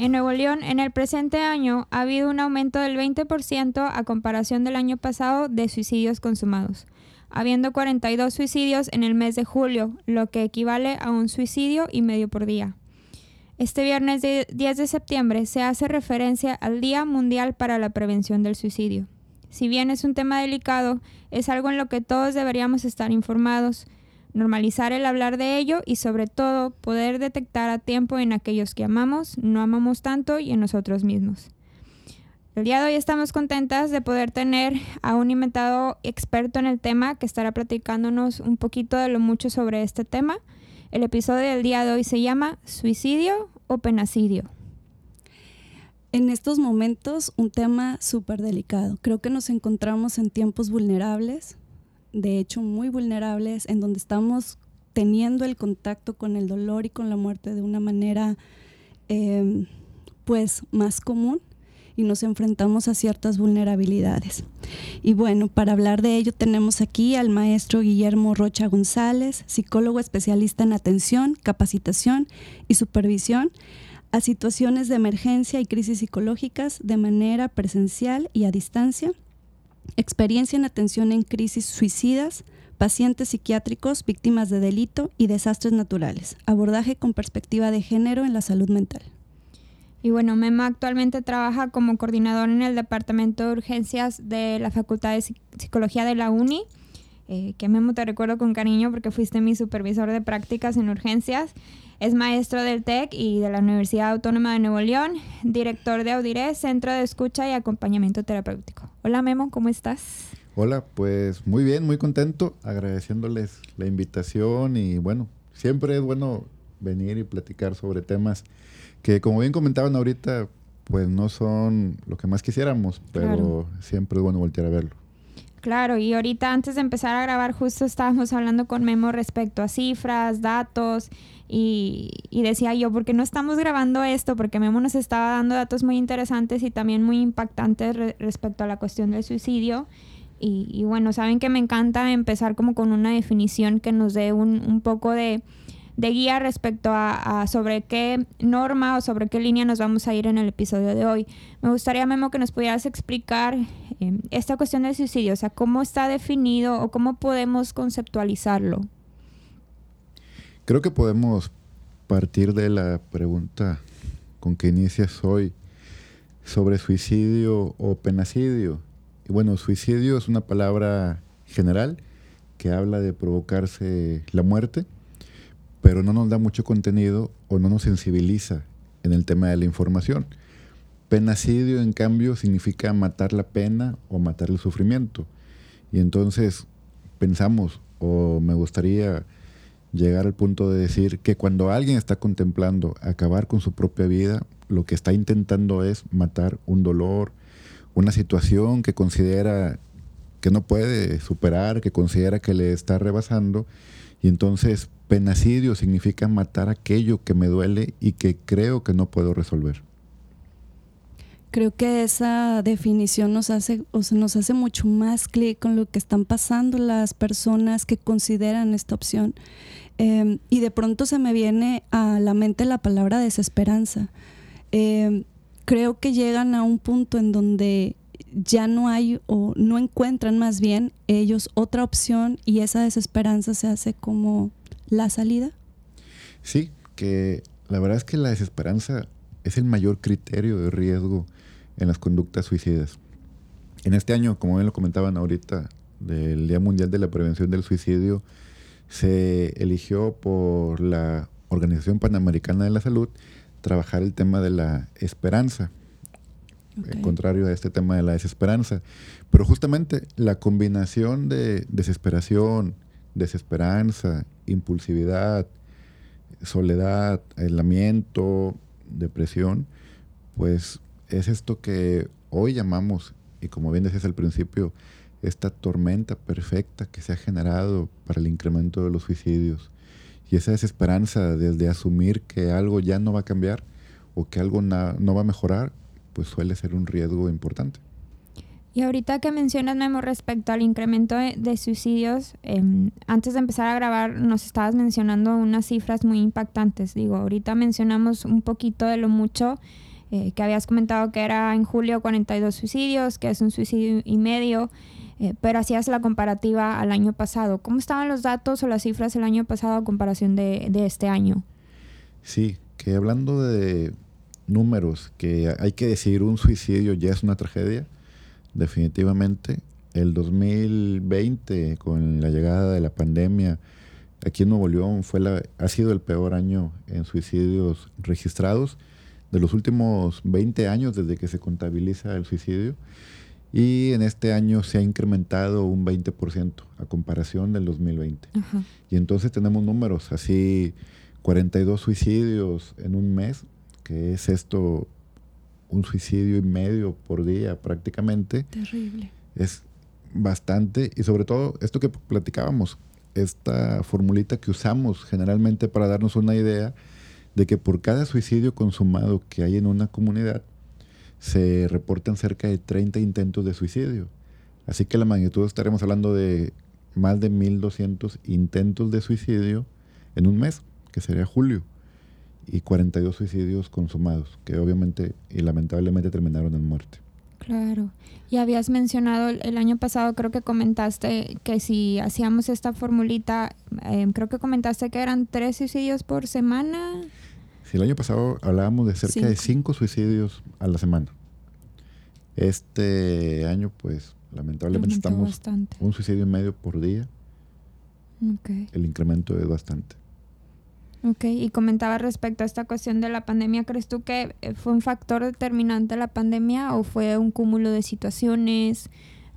En Nuevo León, en el presente año, ha habido un aumento del 20% a comparación del año pasado de suicidios consumados, habiendo 42 suicidios en el mes de julio, lo que equivale a un suicidio y medio por día. Este viernes 10 de septiembre se hace referencia al Día Mundial para la Prevención del Suicidio. Si bien es un tema delicado, es algo en lo que todos deberíamos estar informados, normalizar el hablar de ello y sobre todo poder detectar a tiempo en aquellos que amamos, no amamos tanto y en nosotros mismos. El día de hoy estamos contentas de poder tener a un inventado experto en el tema que estará platicándonos un poquito de lo mucho sobre este tema. El episodio del día de hoy se llama Suicidio o Penacidio. En estos momentos un tema súper delicado. Creo que nos encontramos en tiempos vulnerables, de hecho muy vulnerables, en donde estamos teniendo el contacto con el dolor y con la muerte de una manera eh, pues más común y nos enfrentamos a ciertas vulnerabilidades. Y bueno, para hablar de ello tenemos aquí al maestro Guillermo Rocha González, psicólogo especialista en atención, capacitación y supervisión a situaciones de emergencia y crisis psicológicas de manera presencial y a distancia, experiencia en atención en crisis suicidas, pacientes psiquiátricos, víctimas de delito y desastres naturales, abordaje con perspectiva de género en la salud mental. Y bueno, Memo actualmente trabaja como coordinador en el Departamento de Urgencias de la Facultad de Psicología de la UNI. Eh, que Memo te recuerdo con cariño porque fuiste mi supervisor de prácticas en urgencias. Es maestro del TEC y de la Universidad Autónoma de Nuevo León, director de Audire, Centro de Escucha y Acompañamiento Terapéutico. Hola Memo, ¿cómo estás? Hola, pues muy bien, muy contento, agradeciéndoles la invitación y bueno, siempre es bueno venir y platicar sobre temas que como bien comentaban ahorita, pues no son lo que más quisiéramos, pero siempre es bueno voltear a verlo. Claro, y ahorita antes de empezar a grabar justo estábamos hablando con Memo respecto a cifras, datos, y, decía yo, ¿por qué no estamos grabando esto? Porque Memo nos estaba dando datos muy interesantes y también muy impactantes respecto a la cuestión del suicidio. Y, bueno, saben que me encanta empezar como con una definición que nos dé un, un poco de, de guía respecto a, sobre qué norma o sobre qué línea nos vamos a ir en el episodio de hoy. Me gustaría, Memo, que nos pudieras explicar em, esta cuestión del suicidio, o sea, cómo está definido o cómo podemos conceptualizarlo. Creo que podemos partir de la pregunta con que inicias hoy sobre suicidio o penacidio. Y bueno, suicidio es una palabra general que habla de provocarse la muerte pero no nos da mucho contenido o no nos sensibiliza en el tema de la información. Penacidio, en cambio, significa matar la pena o matar el sufrimiento. Y entonces pensamos, o me gustaría llegar al punto de decir que cuando alguien está contemplando acabar con su propia vida, lo que está intentando es matar un dolor, una situación que considera que no puede superar, que considera que le está rebasando, y entonces Penacidio significa matar aquello que me duele y que creo que no puedo resolver. Creo que esa definición nos hace, o nos hace mucho más clic con lo que están pasando las personas que consideran esta opción. Em, y de pronto se me viene a la mente la palabra desesperanza. Em, creo que llegan a un punto en donde ya no hay o no encuentran más bien ellos otra opción y esa desesperanza se hace como la salida? Sí, que la verdad es que la desesperanza es el mayor criterio de riesgo en las conductas suicidas. En este año, como bien lo comentaban ahorita, del Día Mundial de la Prevención del Suicidio, se eligió por la Organización Panamericana de la Salud trabajar el tema de la esperanza, contrario a este tema de la desesperanza. Pero justamente la combinación de desesperación, desesperanza, impulsividad, soledad, aislamiento, depresión, pues es esto que hoy llamamos, y como bien decías al principio, esta tormenta perfecta que se ha generado para el incremento de los suicidios. Y esa desesperanza desde asumir que algo ya no va a cambiar o que algo no va a mejorar, pues suele ser un riesgo importante. Y ahorita que mencionas, Memo, respecto al incremento de, suicidios, em, antes de empezar a grabar nos estabas mencionando unas cifras muy impactantes. Digo, ahorita mencionamos un poquito de lo mucho eh, que habías comentado que era en julio 42 suicidios, que es un suicidio y medio, eh, pero hacías la comparativa al año pasado. ¿Cómo estaban los datos o las cifras el año pasado a comparación de, de este año? Sí, que hablando de números, que hay que decir un suicidio ya es una tragedia, definitivamente. El 2020, con la llegada de la pandemia, aquí en Nuevo León fue la, ha sido el peor año en suicidios registrados de los últimos 20 años desde que se contabiliza el suicidio. Y en este año se ha incrementado un 20% a comparación del 2020. Y entonces tenemos números así, 42 suicidios en un mes, que es esto un suicidio y medio por día prácticamente. Terrible. Es bastante y sobre todo esto que platicábamos, esta formulita que usamos generalmente para darnos una idea de que por cada suicidio consumado que hay en una comunidad, se reportan cerca de 30 intentos de suicidio. Así que la magnitud estaremos hablando de más de 1.200 intentos de suicidio en un mes, que sería julio, y 42 suicidios consumados, que obviamente y lamentablemente terminaron en muerte. Claro. Y habías mencionado el año pasado, creo que comentaste que si hacíamos esta formulita, em, creo que comentaste que eran tres suicidios por semana. Si el año pasado hablábamos de cerca de cinco suicidios a la semana. Este año, pues, lamentablemente estamos un suicidio y medio por día. El incremento es bastante. Ok, y comentaba respecto a esta cuestión de la pandemia, ¿crees tú que eh, fue un factor determinante la pandemia o fue un cúmulo de situaciones?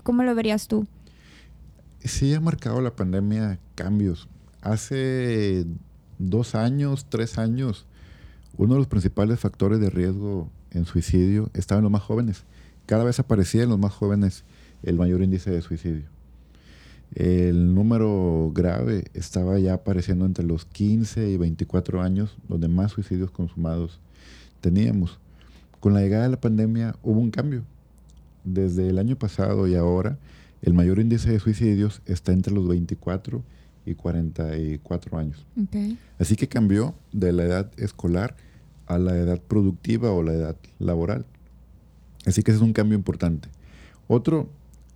¿Cómo lo verías tú? Sí ha marcado la pandemia cambios. Hace dos años, tres años, uno de los principales factores de riesgo en suicidio estaba en los más jóvenes. Cada vez aparecía en los más jóvenes el mayor índice de suicidio. El número grave estaba ya apareciendo entre los 15 y 24 años, donde más suicidios consumados teníamos. Con la llegada de la pandemia hubo un cambio. Desde el año pasado y ahora, el mayor índice de suicidios está entre los 24 y 44 años. Así que cambió de la edad escolar a la edad productiva o la edad laboral. Así que ese es un cambio importante. Otro,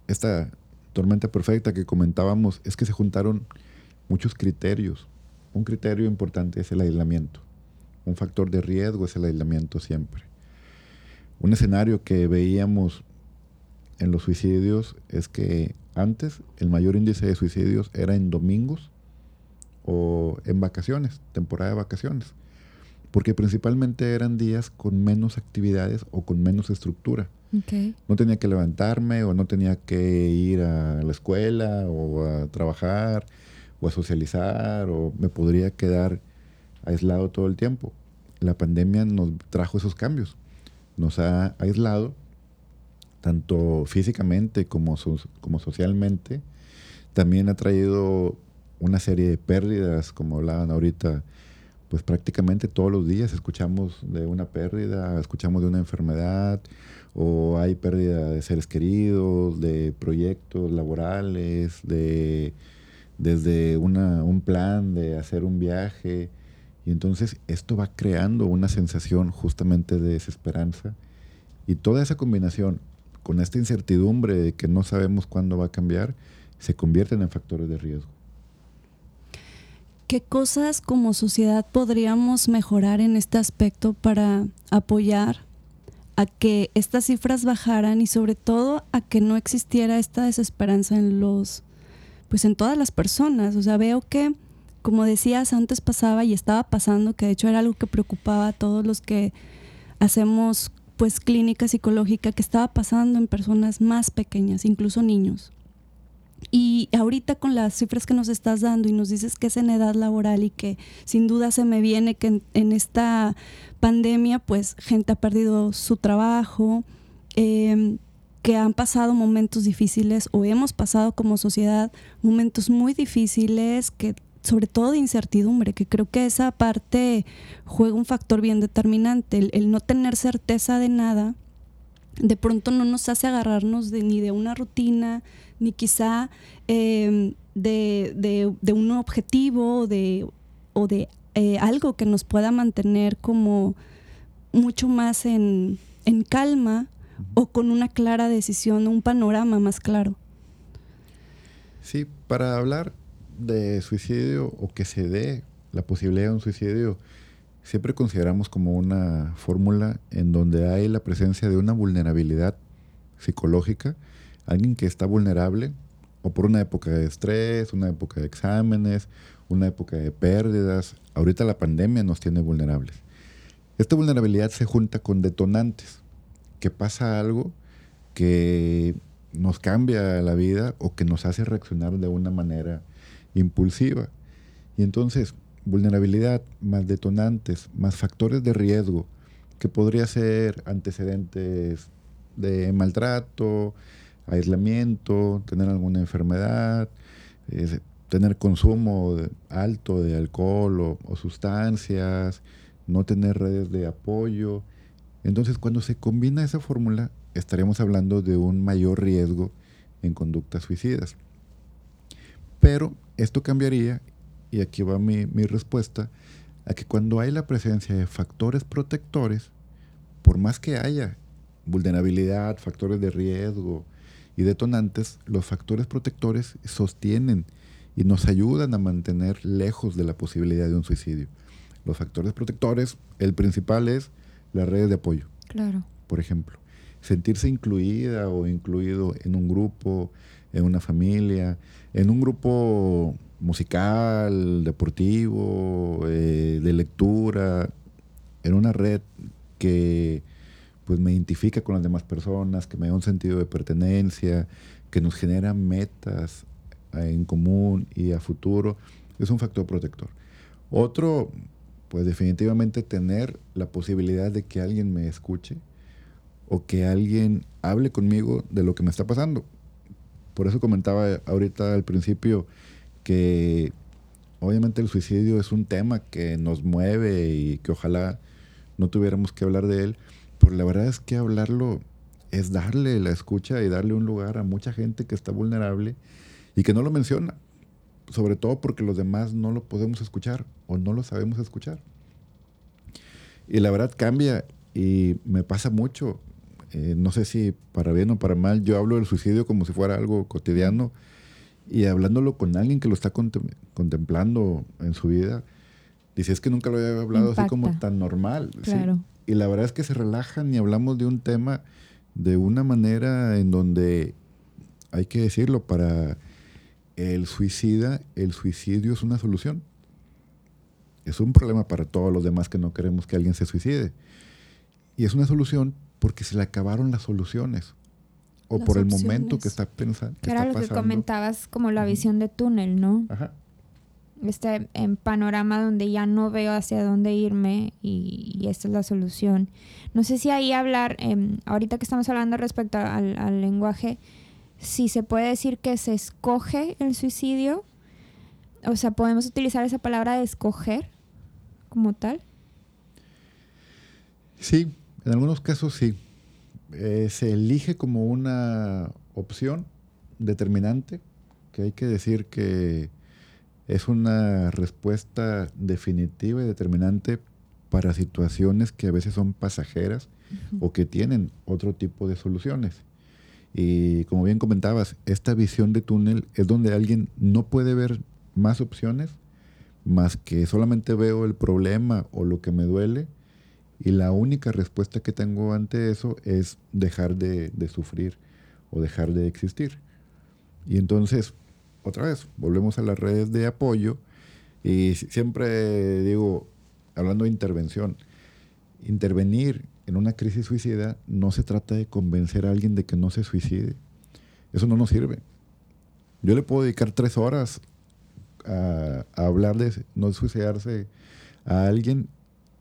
esta tormenta perfecta que comentábamos, es que se juntaron muchos criterios. Un criterio importante es el aislamiento. Un factor de riesgo es el aislamiento siempre. Un escenario que veíamos en los suicidios es que antes el mayor índice de suicidios era en domingos o en vacaciones, temporada de vacaciones, porque principalmente eran días con menos actividades o con menos estructura. No tenía que levantarme o no tenía que ir a la escuela o a trabajar o a socializar o me podría quedar aislado todo el tiempo. La pandemia nos trajo esos cambios. Nos ha aislado tanto físicamente como, como socialmente. También ha traído una serie de pérdidas, como hablaban ahorita, pues prácticamente todos los días escuchamos de una pérdida, escuchamos de una enfermedad, o hay pérdida de seres queridos, de proyectos laborales, de desde un plan de hacer un viaje. Y entonces esto va creando una sensación justamente de desesperanza. Y toda esa combinación con esta incertidumbre de que no sabemos cuándo va a cambiar, se convierten en factores de riesgo. ¿Qué cosas como sociedad podríamos mejorar en este aspecto para apoyar a que estas cifras bajaran y sobre todo a que no existiera esta desesperanza en los pues en todas las personas, o sea, veo que como decías antes pasaba y estaba pasando, que de hecho era algo que preocupaba a todos los que hacemos pues clínica psicológica que estaba pasando en personas más pequeñas, incluso niños. Y ahorita con las cifras que nos estás dando y nos dices que es en edad laboral y que sin duda se me viene que en, esta pandemia pues gente ha perdido su trabajo, em, que han pasado momentos difíciles o hemos pasado como sociedad momentos muy difíciles que sobre todo de incertidumbre, que creo que esa parte juega un factor bien determinante, el, no tener certeza de nada, de pronto no nos hace agarrarnos de, ni de una rutina, ni quizá em, de, un objetivo de, o de eh, algo que nos pueda mantener como mucho más en, en calma o con una clara decisión, un panorama más claro. Sí, para hablar de suicidio o que se dé la posibilidad de un suicidio, siempre consideramos como una fórmula en donde hay la presencia de una vulnerabilidad psicológica, alguien que está vulnerable o por una época de estrés, una época de exámenes, una época de pérdidas. Ahorita la pandemia nos tiene vulnerables. Esta vulnerabilidad se junta con detonantes, que pasa algo que nos cambia la vida o que nos hace reaccionar de una manera impulsiva. Y entonces, vulnerabilidad más detonantes, más factores de riesgo, que podría ser antecedentes de maltrato, aislamiento, tener alguna enfermedad, tener consumo alto de alcohol o, sustancias, no tener redes de apoyo. Entonces, cuando se combina esa fórmula, estaremos hablando de un mayor riesgo en conductas suicidas. Pero esto cambiaría, y aquí va mi, mi respuesta, a que cuando hay la presencia de factores protectores, por más que haya vulnerabilidad, factores de riesgo y detonantes, los factores protectores sostienen y nos ayudan a mantener lejos de la posibilidad de un suicidio. Los factores protectores, el principal es las redes de apoyo. Claro. Por ejemplo, sentirse incluida o incluido en un grupo, en una familia, en un grupo musical, deportivo, eh, de lectura, en una red que pues me identifica con las demás personas, que me da un sentido de pertenencia, que nos genera metas eh, en común y a futuro, es un factor protector. Otro, pues definitivamente tener la posibilidad de que alguien me escuche o que alguien hable conmigo de lo que me está pasando. Por eso comentaba ahorita al principio que obviamente el suicidio es un tema que nos mueve y que ojalá no tuviéramos que hablar de él, pero la verdad es que hablarlo es darle la escucha y darle un lugar a mucha gente que está vulnerable y que no lo menciona, sobre todo porque los demás no lo podemos escuchar o no lo sabemos escuchar. Y la verdad cambia y me pasa mucho. Eh, no sé si para bien o para mal, yo hablo del suicidio como si fuera algo cotidiano y hablándolo con alguien que lo está contemplando en su vida, dice, es que nunca lo había hablado así como tan normal. Claro. Y la verdad es que se relajan y hablamos de un tema de una manera en donde, hay que decirlo, para el suicida, el suicidio es una solución. Es un problema para todos los demás que no queremos que alguien se suicide. Y es una solución porque se le acabaron las soluciones. O por el momento que está pensando. Que era lo que comentabas como la visión de túnel, ¿no? Ajá este en panorama donde ya no veo hacia dónde irme y, esta es la solución. No sé si ahí hablar, em, ahorita que estamos hablando respecto al, lenguaje, si se puede decir que se escoge el suicidio, o sea, podemos utilizar esa palabra de escoger como tal. Sí, en algunos casos sí. Eh, se elige como una opción determinante, que hay que decir que es una respuesta definitiva y determinante para situaciones que a veces son pasajeras o que tienen otro tipo de soluciones. Y como bien comentabas, esta visión de túnel es donde alguien no puede ver más opciones más que solamente veo el problema o lo que me duele y la única respuesta que tengo ante eso es dejar de, de sufrir o dejar de existir. Y entonces otra vez, volvemos a las redes de apoyo y siempre digo, hablando de intervención, intervenir en una crisis suicida no se trata de convencer a alguien de que no se suicide. Eso no nos sirve. Yo le puedo dedicar tres horas a, hablar de no suicidarse a alguien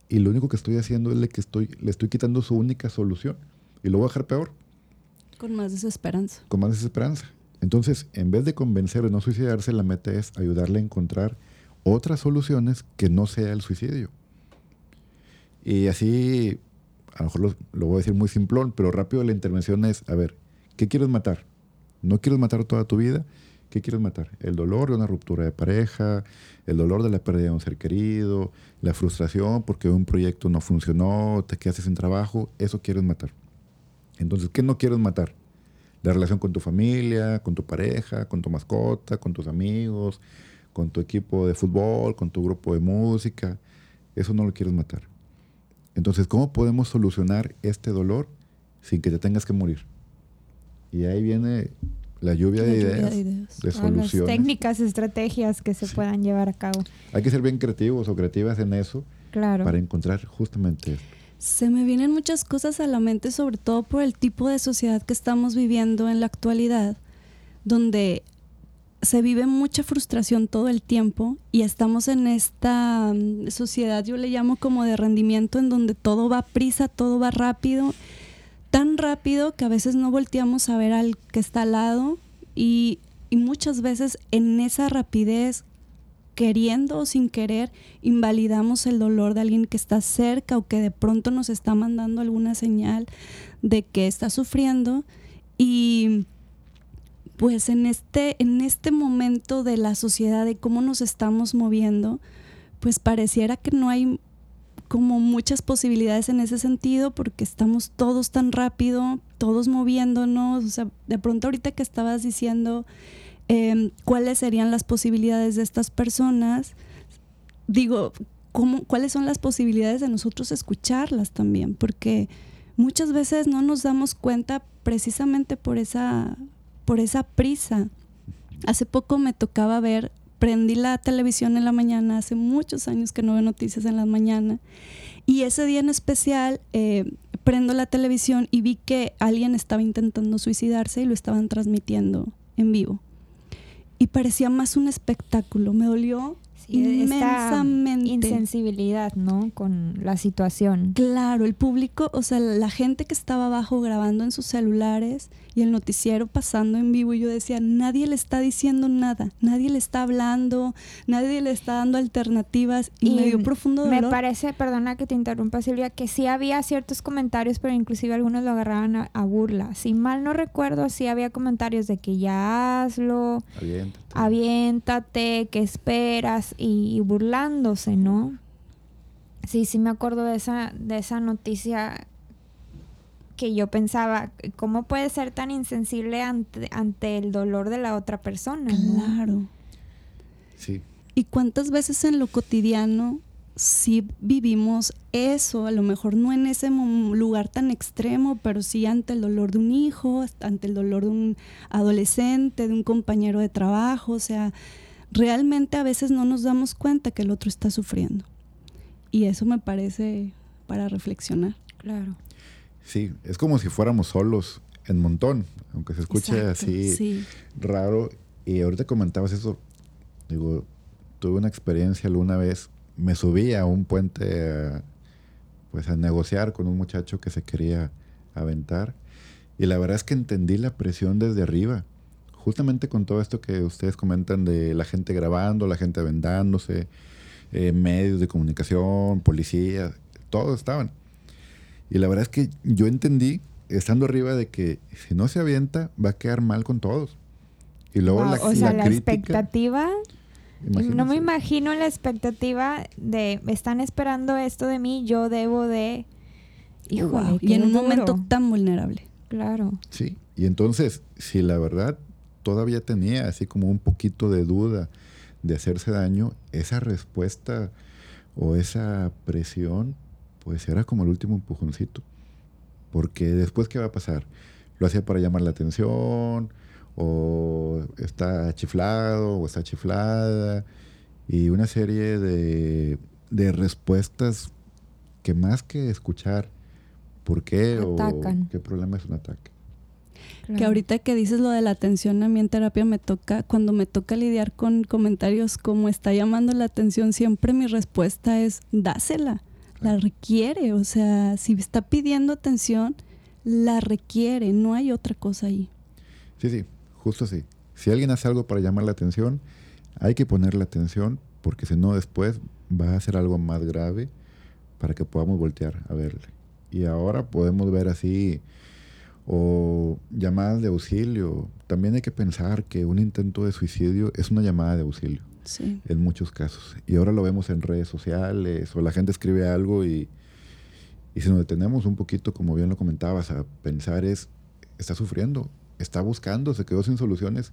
y lo único que estoy haciendo es que estoy, le estoy quitando su única solución y lo voy a dejar peor. Con más desesperanza. Con más desesperanza. Entonces, en vez de convencer de no suicidarse, la meta es ayudarle a encontrar otras soluciones que no sea el suicidio. Y así, a lo mejor lo, voy a decir muy simplón, pero rápido la intervención es, a ver, ¿qué quieres matar? ¿No quieres matar toda tu vida? ¿Qué quieres matar? El dolor de una ruptura de pareja, el dolor de la pérdida de un ser querido, la frustración porque un proyecto no funcionó, te quedaste sin trabajo, eso quieres matar. Entonces, ¿qué no quieres matar? La relación con tu familia, con tu pareja, con tu mascota, con tus amigos, con tu equipo de fútbol, con tu grupo de música. Eso no lo quieres matar. Entonces, ¿cómo podemos solucionar este dolor sin que te tengas que morir? Y ahí viene la lluvia, de, ideas, de, soluciones. técnicas, estrategias que se puedan llevar a cabo. Hay que ser bien creativos o creativas en eso claro. para encontrar justamente esto. Se me vienen muchas cosas a la mente, sobre todo por el tipo de sociedad que estamos viviendo en la actualidad, donde se vive mucha frustración todo el tiempo y estamos en esta mm, sociedad, yo le llamo como de rendimiento, en donde todo va a prisa, todo va rápido, tan rápido que a veces no volteamos a ver al que está al lado y, muchas veces en esa rapidez queriendo o sin querer, invalidamos el dolor de alguien que está cerca o que de pronto nos está mandando alguna señal de que está sufriendo. Y pues en este, en este momento de la sociedad, de cómo nos estamos moviendo, pues pareciera que no hay como muchas posibilidades en ese sentido porque estamos todos tan rápido, todos moviéndonos, o sea, de pronto ahorita que estabas diciendo Em, cuáles serían las posibilidades de estas personas. Digo, ¿cómo, cuáles son las posibilidades de nosotros escucharlas también, porque muchas veces no nos damos cuenta precisamente por esa, por esa prisa. Hace poco me tocaba ver, prendí la televisión en la mañana, hace muchos años que no veo noticias en la mañana, y ese día en especial eh, prendo la televisión y vi que alguien estaba intentando suicidarse y lo estaban transmitiendo en vivo y parecía más un espectáculo. Me dolió inmensamente. insensibilidad, ¿no? Con la situación. Claro, el público, o sea, la gente que estaba abajo grabando en sus celulares y el noticiero pasando en vivo y yo decía, nadie le está diciendo nada, nadie le está hablando, nadie le está dando alternativas y, me dio profundo dolor. Me parece, perdona que te interrumpa Silvia, que sí había ciertos comentarios, pero inclusive algunos lo agarraban a, burla. Si mal no recuerdo, sí había comentarios de que ya hazlo, aviéntate, aviéntate que esperas y, burlándose, ¿no? Sí, sí me acuerdo de esa, de esa noticia que yo pensaba, ¿cómo puede ser tan insensible ante, ante el dolor de la otra persona? Claro. Sí. ¿Y cuántas veces en lo cotidiano sí vivimos eso? A lo mejor no en ese lugar tan extremo, pero sí ante el dolor de un hijo, ante el dolor de un adolescente, de un compañero de trabajo. O sea, realmente a veces no nos damos cuenta que el otro está sufriendo. Y eso me parece para reflexionar. Claro. Sí, es como si fuéramos solos en montón, aunque se escuche así raro. Y ahorita comentabas eso, digo, tuve una experiencia alguna vez, me subí a un puente pues a negociar con un muchacho que se quería aventar y la verdad es que entendí la presión desde arriba, justamente con todo esto que ustedes comentan de la gente grabando, la gente aventándose, eh, medios de comunicación, policía, todos estaban. Y la verdad es que yo entendí, estando arriba, de que si no se avienta, va a quedar mal con todos. Y luego la, o sea, la, expectativa. No me imagino la expectativa de están esperando esto de mí, yo debo de. Híjole, y en un momento tan vulnerable. Claro. Sí, y entonces, si la verdad todavía tenía así como un poquito de duda de hacerse daño, esa respuesta o esa presión pues era como el último empujoncito. Porque después, ¿qué va a pasar? Lo hacía para llamar la atención, o está chiflado, o está chiflada, y una serie de, de respuestas que más que escuchar por qué o qué problema es un ataque. Que ahorita que dices lo de la atención, a mí en terapia me toca, cuando me toca lidiar con comentarios como está llamando la atención, siempre mi respuesta es dásela la requiere, o sea, si está pidiendo atención, la requiere, no hay otra cosa ahí. Sí, sí, justo así. Si alguien hace algo para llamar la atención, hay que ponerle atención porque si no después va a ser algo más grave para que podamos voltear a verle. Y ahora podemos ver así o llamadas de auxilio. También hay que pensar que un intento de suicidio es una llamada de auxilio. Sí. En muchos casos. Y ahora lo vemos en redes sociales o la gente escribe algo y, y si nos detenemos un poquito, como bien lo comentabas, a pensar es, está sufriendo, está buscando, se quedó sin soluciones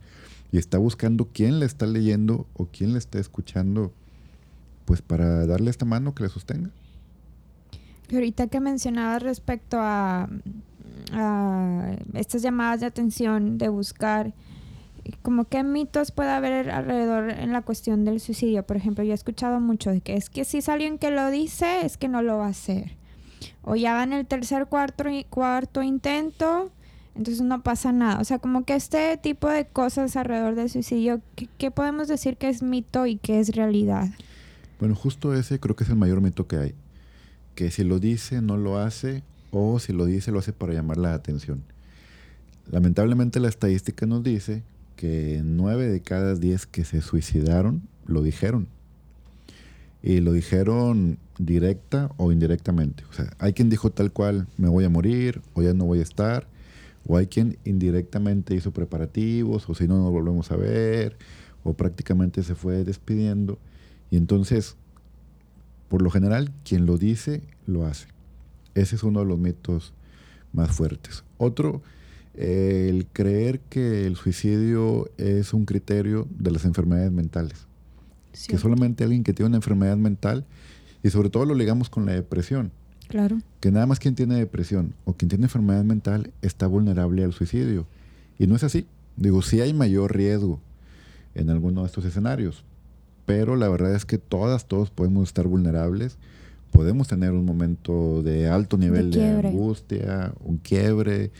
y está buscando quién le está leyendo o quién le está escuchando, pues para darle esta mano que le sostenga. Y ahorita que mencionabas respecto a, estas llamadas de atención, de buscar, como qué mitos puede haber alrededor en la cuestión del suicidio. Por ejemplo, yo he escuchado mucho de que es que si es alguien que lo dice, es que no lo va a hacer. O ya va en el tercer, cuarto, cuarto intento, entonces no pasa nada. O sea, como que este tipo de cosas alrededor del suicidio, ¿qué, qué podemos decir que es mito y qué es realidad? Bueno, justo ese creo que es el mayor mito que hay. Que si lo dice, no lo hace, o si lo dice, lo hace para llamar la atención. Lamentablemente la estadística nos dice que nueve de cada diez que se suicidaron lo dijeron. Y lo dijeron directa o indirectamente. O sea, hay quien dijo tal cual, me voy a morir, o ya no voy a estar. O hay quien indirectamente hizo preparativos, o si no, nos volvemos a ver, o prácticamente se fue despidiendo. Y entonces, por lo general, quien lo dice, lo hace. Ese es uno de los mitos más fuertes. Otro, eh, el creer que el suicidio es un criterio de las enfermedades mentales. Que solamente alguien que tiene una enfermedad mental, y sobre todo lo ligamos con la depresión. Claro. Que nada más quien tiene depresión o quien tiene enfermedad mental está vulnerable al suicidio. Y no es así. Digo, sí hay mayor riesgo en alguno de estos escenarios, pero la verdad es que todas, todos podemos estar vulnerables, podemos tener un momento de alto nivel de, angustia, un quiebre,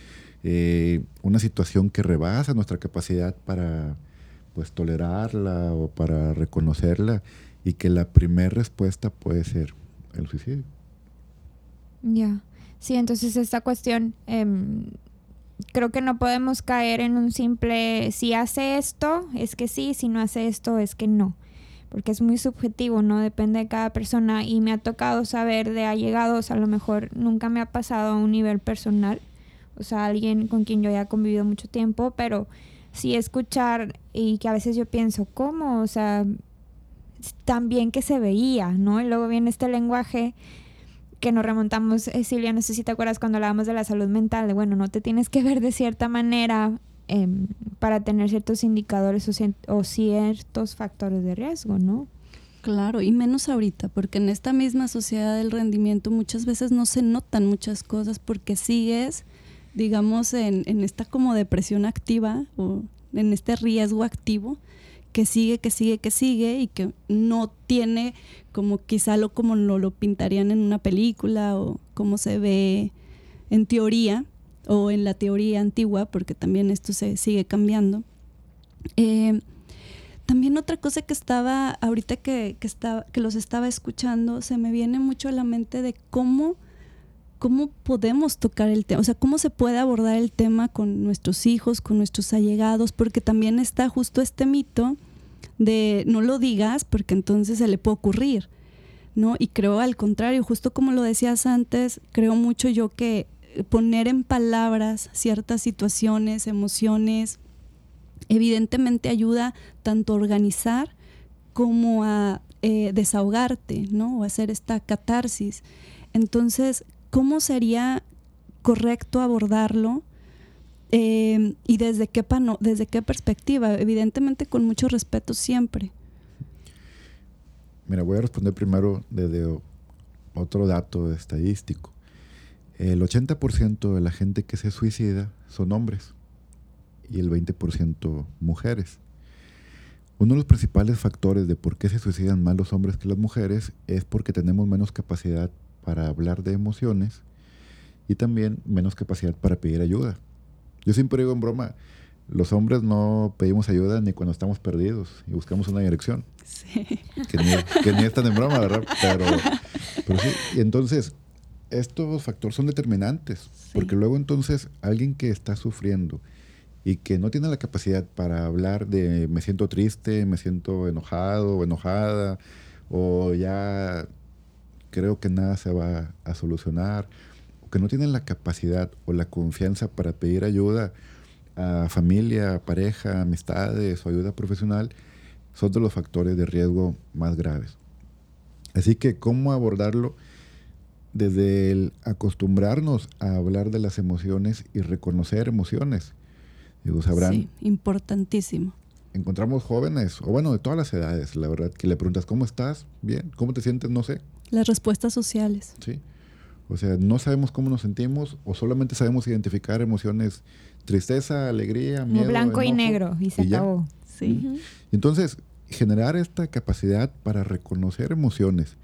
eh, una situación que rebasa nuestra capacidad para pues tolerarla o para reconocerla y que la primera respuesta puede ser el suicidio. Ya. Sí, entonces esta cuestión, em, creo que no podemos caer en un simple, si hace esto, es que sí, si no hace esto, es que no. Porque es muy subjetivo, ¿no? Depende de cada persona. Y me ha tocado saber de allegados, a lo mejor nunca me ha pasado a un nivel personal. O sea, alguien con quien yo haya convivido mucho tiempo, pero sí escuchar y que a veces yo pienso, ¿cómo? O sea, tan bien que se veía, ¿no? Y luego viene este lenguaje que nos remontamos, eh, Silvia, no sé si te acuerdas cuando hablábamos de la salud mental, de bueno, no te tienes que ver de cierta manera eh, para tener ciertos indicadores o, ciertos factores de riesgo, ¿no? Claro, y menos ahorita, porque en esta misma sociedad del rendimiento muchas veces no se notan muchas cosas porque sigues, digamos, en, en esta como depresión activa o en este riesgo activo que sigue, que sigue, que sigue y que no tiene como quizá lo como lo, lo pintarían en una película o como se ve en teoría o en la teoría antigua, porque también esto se sigue cambiando. Eh, también otra cosa que estaba, ahorita que, que, estaba, que los estaba escuchando, se me viene mucho a la mente de cómo, cómo podemos tocar el tema, o sea, cómo se puede abordar el tema con nuestros hijos, con nuestros allegados, porque también está justo este mito de no lo digas porque entonces se le puede ocurrir, ¿no? Y creo al contrario, justo como lo decías antes, creo mucho yo que poner en palabras ciertas situaciones, emociones, evidentemente ayuda tanto a organizar como a eh, desahogarte, ¿no? O hacer esta catarsis. Entonces, ¿cómo sería correcto abordarlo? Eh, y desde qué, pano, desde qué perspectiva, evidentemente con mucho respeto siempre. Mira, voy a responder primero desde otro dato estadístico. El 80% de la gente que se suicida son hombres y el 20% mujeres. Uno de los principales factores de por qué se suicidan más los hombres que las mujeres es porque tenemos menos capacidad para hablar de emociones y también menos capacidad para pedir ayuda. Yo siempre digo en broma, los hombres no pedimos ayuda ni cuando estamos perdidos y buscamos una dirección. Sí. Que ni, que ni es tan en broma, ¿verdad? Pero, pero sí, y entonces estos factores son determinantes, Sí. porque luego entonces alguien que está sufriendo y que no tiene la capacidad para hablar de me siento triste, me siento enojado o enojada, o ya creo que nada se va a solucionar, o que no tienen la capacidad o la confianza para pedir ayuda a familia, pareja, amistades o ayuda profesional, son de los factores de riesgo más graves. Así que, ¿cómo abordarlo? Desde el acostumbrarnos a hablar de las emociones y reconocer emociones. Digo, sabrán. Sí, importantísimo. Encontramos jóvenes, o bueno, de todas las edades, la verdad, que le preguntas, ¿cómo estás? Bien, ¿cómo te sientes? No sé. Las respuestas sociales. Sí. O sea, no sabemos cómo nos sentimos o solamente sabemos identificar emociones, tristeza, alegría, miedo. blanco y negro, y se acabó. Sí. Entonces, generar esta capacidad para reconocer emociones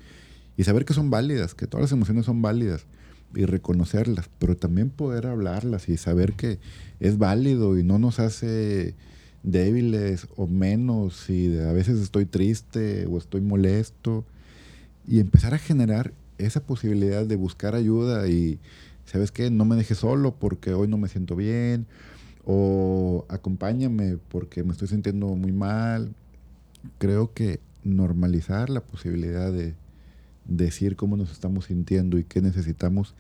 y saber que son válidas, que todas las emociones son válidas y reconocerlas, pero también poder hablarlas y saber que es válido y no nos hace débiles o menos si a veces estoy triste o estoy molesto y empezar a generar esa posibilidad de buscar ayuda y sabes qué, no me dejes solo porque hoy no me siento bien o acompáñame porque me estoy sintiendo muy mal. Creo que normalizar la posibilidad de decir cómo nos estamos sintiendo y qué necesitamos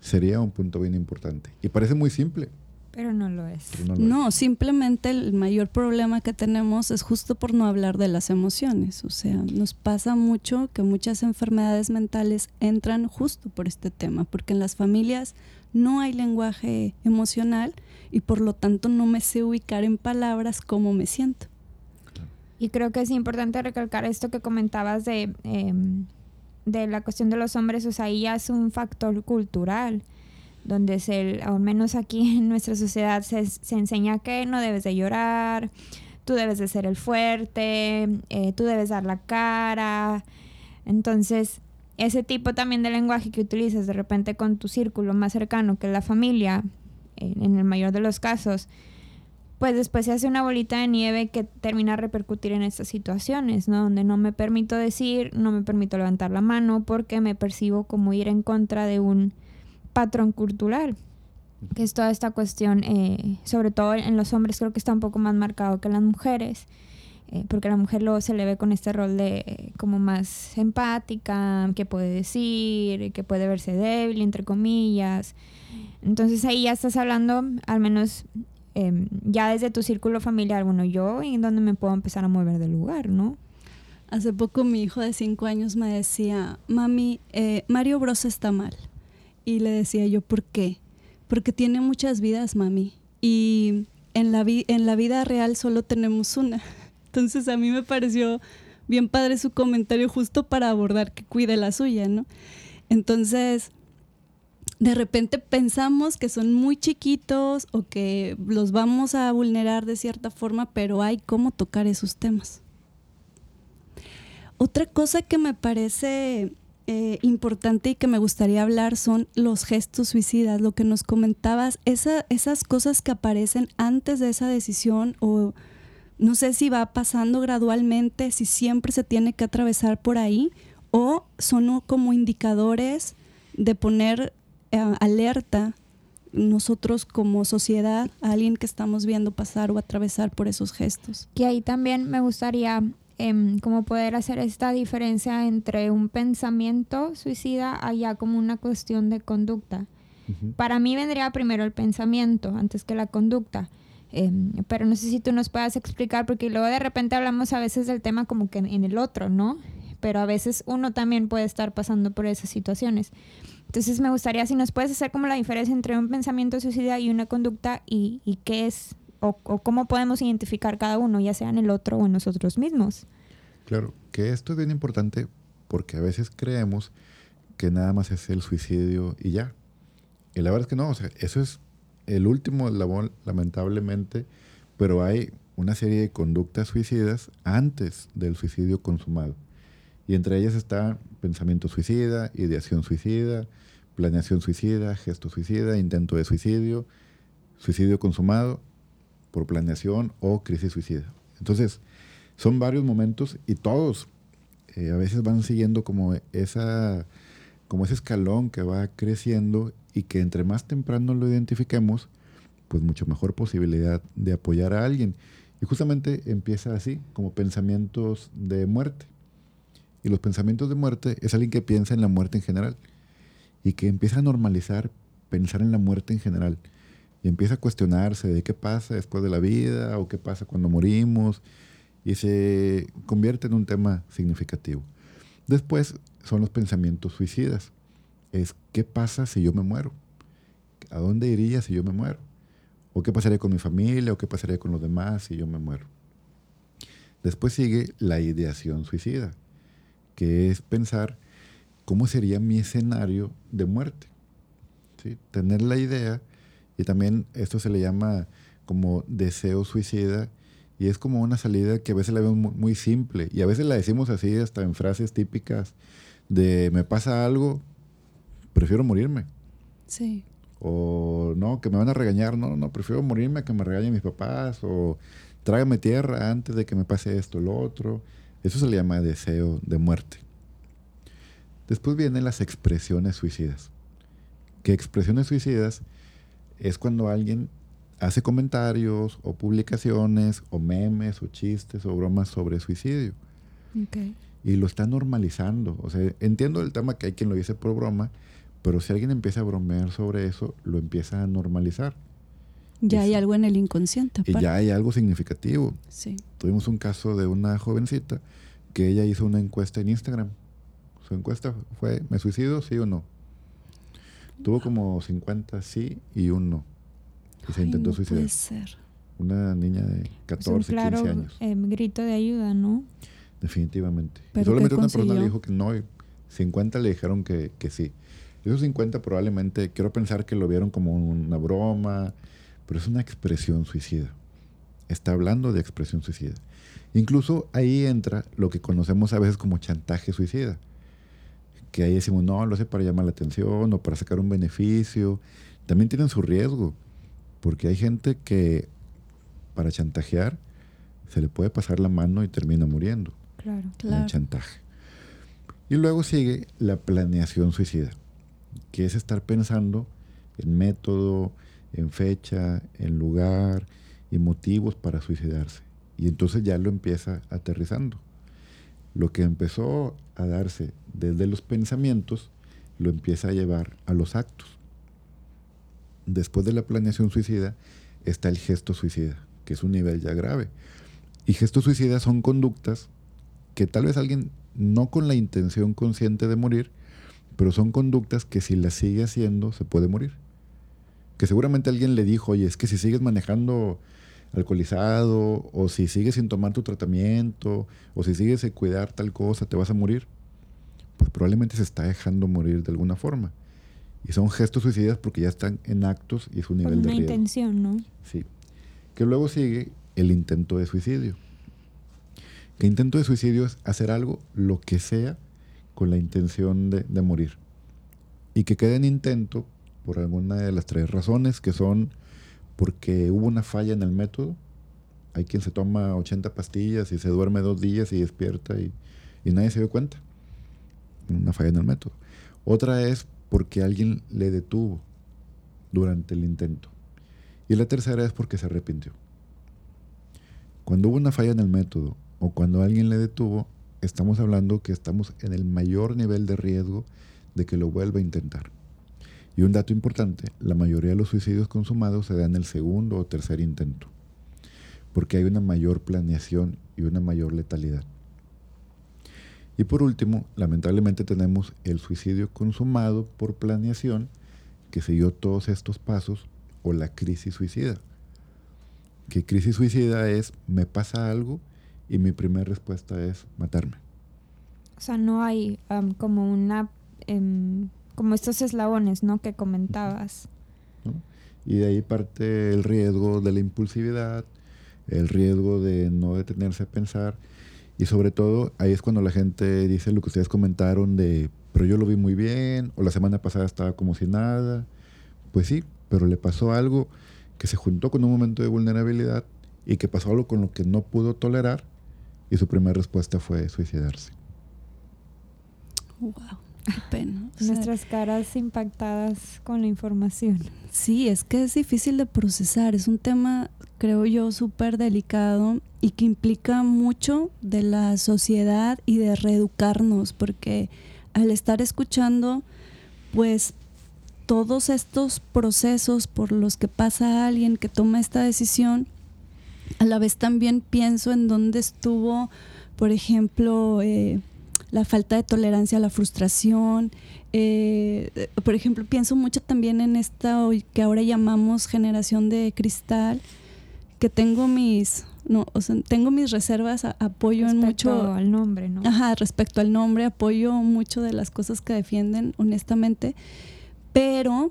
sería un punto bien importante. Y parece muy simple. Pero no lo es. No, simplemente el mayor problema que tenemos es justo por no hablar de las emociones. O sea, nos pasa mucho que muchas enfermedades mentales entran justo por este tema, porque en las familias no hay lenguaje emocional y por lo tanto no me sé ubicar en palabras cómo me siento. Y creo que es importante recalcar esto que comentabas de, em, de la cuestión de los hombres, o sea, ahí ya es un factor cultural, donde se, al menos aquí en nuestra sociedad se, se enseña que no debes de llorar, tú debes de ser el fuerte, eh, tú debes dar la cara. Entonces, ese tipo también de lenguaje que utilizas de repente con tu círculo más cercano, que la familia, en el mayor de los casos, pues después se hace una bolita de nieve que termina a repercutir en estas situaciones, ¿no? Donde no me permito decir, no me permito levantar la mano porque me percibo como ir en contra de un patrón cultural, que es toda esta cuestión, eh, sobre todo en los hombres creo que está un poco más marcado que en las mujeres, eh, porque la mujer luego se le ve con este rol de eh, como más empática, que puede decir, que puede verse débil, entre comillas. Entonces ahí ya estás hablando, al menos Em, ya desde tu círculo familiar, bueno, yo en dónde me puedo empezar a mover del lugar, ¿no? Hace poco mi hijo de cinco años me decía, mami, eh, Mario Bros está mal. Y le decía yo, ¿por qué? Porque tiene muchas vidas, mami. Y en la, en la vida real solo tenemos una. Entonces a mí me pareció bien padre su comentario justo para abordar que cuide la suya, ¿no? Entonces, de repente pensamos que son muy chiquitos o que los vamos a vulnerar de cierta forma, pero hay cómo tocar esos temas. Otra cosa que me parece eh, importante y que me gustaría hablar son los gestos suicidas, lo que nos comentabas, esas cosas que aparecen antes de esa decisión o no sé si va pasando gradualmente, si siempre se tiene que atravesar por ahí o son como indicadores de poner eh, alerta nosotros como sociedad a alguien que estamos viendo pasar o atravesar por esos gestos. Que ahí también me gustaría eh, como poder hacer esta diferencia entre un pensamiento suicida allá como una cuestión de conducta. Para mí vendría primero el pensamiento antes que la conducta. Em, pero no sé si tú nos puedas explicar, porque luego de repente hablamos a veces del tema como que en el otro, ¿no? Pero a veces uno también puede estar pasando por esas situaciones. Entonces me gustaría si nos puedes hacer como la diferencia entre un pensamiento suicida y una conducta y, y qué es o, cómo podemos identificar cada uno, ya sea en el otro o en nosotros mismos. Claro, que esto es bien importante porque a veces creemos que nada más es el suicidio y ya. Y la verdad es que no, o sea, eso es el último eslabón, lamentablemente, pero hay una serie de conductas suicidas antes del suicidio consumado. Y entre ellas está pensamiento suicida, ideación suicida, planeación suicida, gesto suicida, intento de suicidio, suicidio consumado por planeación o crisis suicida. Entonces, son varios momentos y todos eh, a veces van siguiendo como, esa, como ese escalón que va creciendo y que entre más temprano lo identifiquemos, pues mucho mejor posibilidad de apoyar a alguien. Y justamente empieza así, como pensamientos de muerte. Y los pensamientos de muerte es alguien que piensa en la muerte en general y que empieza a normalizar pensar en la muerte en general y empieza a cuestionarse de qué pasa después de la vida o qué pasa cuando morimos y se convierte en un tema significativo. Después son los pensamientos suicidas. Es qué pasa si yo me muero? ¿A dónde iría si yo me muero? ¿O qué pasaría con mi familia? ¿O qué pasaría con los demás si yo me muero? Después sigue la ideación suicida, que es pensar cómo sería mi escenario de muerte. ¿Sí? Tener la idea, y también esto se le llama como deseo suicida, y es como una salida que a veces la vemos muy simple, y a veces la decimos así hasta en frases típicas de me pasa algo, prefiero morirme. Sí. O no, que me van a regañar, no, no, prefiero morirme a que me regañen mis papás, o trágame tierra antes de que me pase esto o lo otro. Eso se le llama deseo de muerte. Después vienen las expresiones suicidas. Que expresiones suicidas es cuando alguien hace comentarios o publicaciones o memes o chistes o bromas sobre suicidio. Y lo está normalizando. O sea, entiendo el tema que hay quien lo dice por broma, pero si alguien empieza a bromear sobre eso, lo empieza a normalizar. Ya hay algo en el inconsciente. Y ya hay algo significativo. Sí. Tuvimos un caso de una jovencita que ella hizo una encuesta en Instagram. Su encuesta fue, ¿me suicido, sí o no? Tuvo como 50 sí y un no. Y se intentó suicidar. Puede ser. Una niña de 14, claro, 15 años. Em, grito de ayuda, ¿no? Definitivamente. Y ¿Pero solamente qué una persona le dijo que no y 50 le dijeron que, que sí. Esos 50 probablemente, quiero pensar que lo vieron como una broma, pero es una expresión suicida. Está hablando de expresión suicida. Incluso ahí entra lo que conocemos a veces como chantaje suicida. Que ahí decimos, no, lo hace para llamar la atención o para sacar un beneficio. También tienen su riesgo, porque hay gente que para chantajear se le puede pasar la mano y termina muriendo Claro. Claro. chantaje. Y luego sigue la planeación suicida, que es estar pensando en método, en fecha, en lugar y motivos para suicidarse. Y entonces ya lo empieza aterrizando. Lo que empezó a darse desde los pensamientos lo empieza a llevar a los actos. Después de la planeación suicida está el gesto suicida, que es un nivel ya grave. Y gestos suicidas son conductas que tal vez alguien no con la intención consciente de morir, pero son conductas que si las sigue haciendo se puede morir. Que seguramente alguien le dijo, oye, es que si sigues manejando alcoholizado, o si sigues sin tomar tu tratamiento, o si sigues sin cuidar tal cosa, te vas a morir. Pues probablemente se está dejando morir de alguna forma. Y son gestos suicidas porque ya están en actos y su Con nivel de una riesgo. intención, ¿no? Sí. Que luego sigue el intento de suicidio. Que intento de suicidio es hacer algo, lo que sea, con la intención de, de morir. Y que quede en intento por alguna de las tres razones, que son porque hubo una falla en el método. Hay quien se toma 80 pastillas y se duerme dos días y despierta y, nadie se dio cuenta. Una falla en el método. Otra es porque alguien le detuvo durante el intento. Y la tercera es porque se arrepintió. Cuando hubo una falla en el método o cuando alguien le detuvo, estamos hablando que estamos en el mayor nivel de riesgo de que lo vuelva a intentar. Y un dato importante, la mayoría de los suicidios consumados se dan en el segundo o tercer intento, porque hay una mayor planeación y una mayor letalidad. Y por último, lamentablemente tenemos el suicidio consumado por planeación, que siguió todos estos pasos, o la crisis suicida. Que crisis suicida es, me pasa algo y mi primera respuesta es matarme. O sea, no hay am, como una... em, como estos eslabones, ¿no? Que comentabas. ¿no? Y de ahí parte el riesgo de la impulsividad, el riesgo de no detenerse a pensar. Y sobre todo, ahí es cuando la gente dice lo que ustedes comentaron de, pero yo lo vi muy bien, o la semana pasada estaba como si nada. Pues sí, pero le pasó algo que se juntó con un momento de vulnerabilidad y que pasó algo con lo que no pudo tolerar y su primera respuesta fue suicidarse. Wow, qué pena. O sea, Nuestras caras impactadas con la información. Sí, es que es difícil de procesar. Es un tema, creo yo, súper delicado y que implica mucho de la sociedad y de reeducarnos, porque al estar escuchando, pues todos estos procesos por los que pasa alguien que toma esta decisión, a la vez también pienso en dónde estuvo, por ejemplo, eh, la falta de tolerancia a la frustración. Eh, por ejemplo, pienso mucho también en esta que ahora llamamos generación de cristal, que tengo mis, no, o sea, tengo mis reservas, apoyo en mucho al nombre, ¿no? Ajá, respecto al nombre, apoyo mucho de las cosas que defienden, honestamente, pero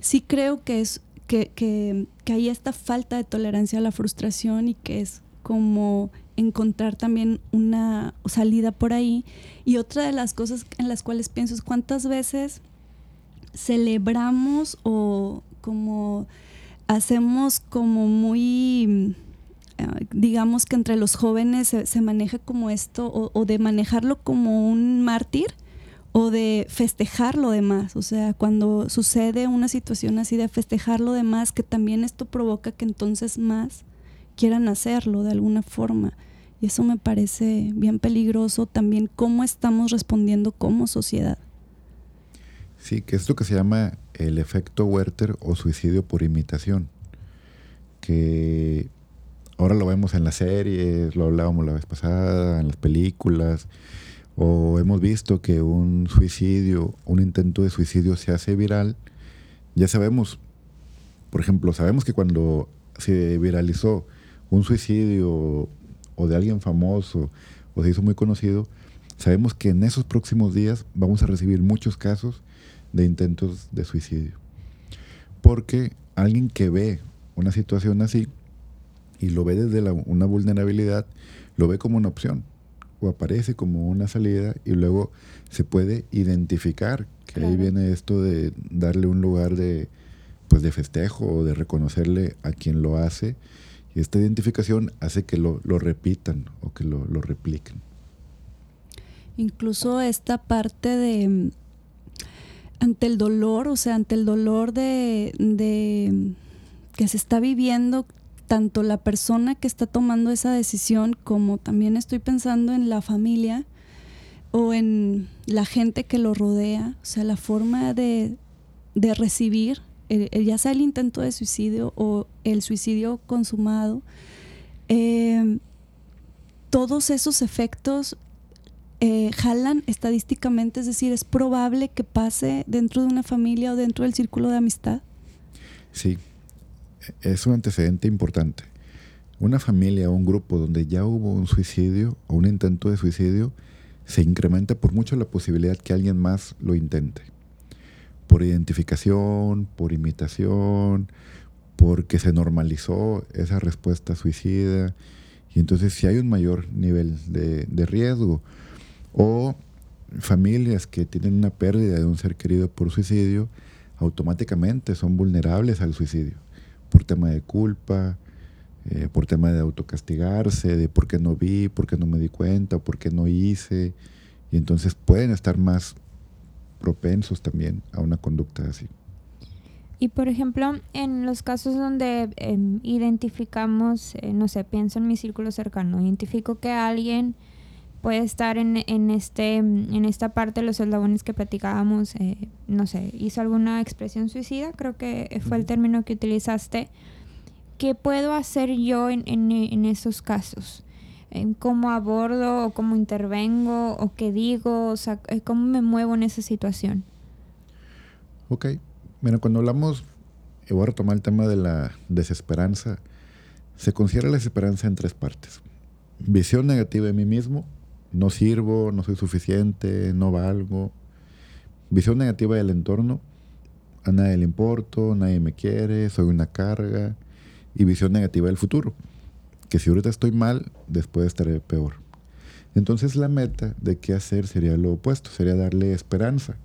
sí creo que es que, que, que hay esta falta de tolerancia a la frustración y que es como encontrar también una salida por ahí. Y otra de las cosas en las cuales pienso es cuántas veces celebramos o como hacemos como muy, eh, digamos que entre los jóvenes se, maneja como esto, o, de manejarlo como un mártir, o de festejar lo demás. O sea, cuando sucede una situación así de festejar lo demás, que también esto provoca que entonces más quieran hacerlo de alguna forma. Y eso me parece bien peligroso también cómo estamos respondiendo como sociedad. Sí, que es lo que se llama el efecto Werther o suicidio por imitación, que ahora lo vemos en las series, lo hablábamos la vez pasada, en las películas, o hemos visto que un suicidio, un intento de suicidio se hace viral, ya sabemos, por ejemplo, sabemos que cuando se viralizó un suicidio o de alguien famoso o se hizo muy conocido, sabemos que en esos próximos días vamos a recibir muchos casos de intentos de suicidio. Porque alguien que ve una situación así y lo ve desde una vulnerabilidad, lo ve como una opción o aparece como una salida y luego se puede identificar que ahí viene esto de darle un lugar de pues de festejo o de reconocerle a quien lo hace y esta identificación hace que lo, repitan o que lo, repliquen. Incluso esta parte de mm, ante el dolor, o sea, ante el dolor de, de que se está viviendo tanto la persona que está tomando esa decisión como también estoy pensando en la familia o en la gente que lo rodea, o sea, la forma de, de recibir ya sea el intento de suicidio o el suicidio consumado, em, todos esos efectos eh, jalan estadísticamente, es decir, es probable que pase dentro de una familia o dentro del círculo de amistad. Sí, es un antecedente importante. Una familia o un grupo donde ya hubo un suicidio o un intento de suicidio, se incrementa por mucho la posibilidad que alguien más lo intente por identificación, por imitación, porque se normalizó esa respuesta suicida. Y entonces si hay un mayor nivel de, riesgo. O familias que tienen una pérdida de un ser querido por suicidio, automáticamente son vulnerables al suicidio, por tema de culpa, eh, por tema de autocastigarse, de por qué no vi, por qué no me di cuenta, por qué no hice. Y entonces pueden estar más propensos también a una conducta así. Y por ejemplo, en los casos donde em, identificamos, eh, no sé, pienso en mi círculo cercano, identifico que alguien puede estar en, en, este, en esta parte de los eslabones que platicábamos, eh, no sé, hizo alguna expresión suicida, creo que fue el término que utilizaste. ¿Qué puedo hacer yo en, en, en esos casos? Cómo abordo o cómo intervengo o qué digo, o sea, eh, cómo me muevo en esa situación. Ok, bueno, cuando hablamos, voy a retomar el tema de la desesperanza, se considera la desesperanza en tres partes. Visión negativa de mí mismo, no sirvo, no soy suficiente, no valgo. Visión negativa del entorno, a nadie le importo, nadie me quiere, soy una carga. Y visión negativa del futuro, que si ahorita estoy mal, después estaré peor. Entonces la meta de qué hacer sería lo opuesto, sería darle esperanza.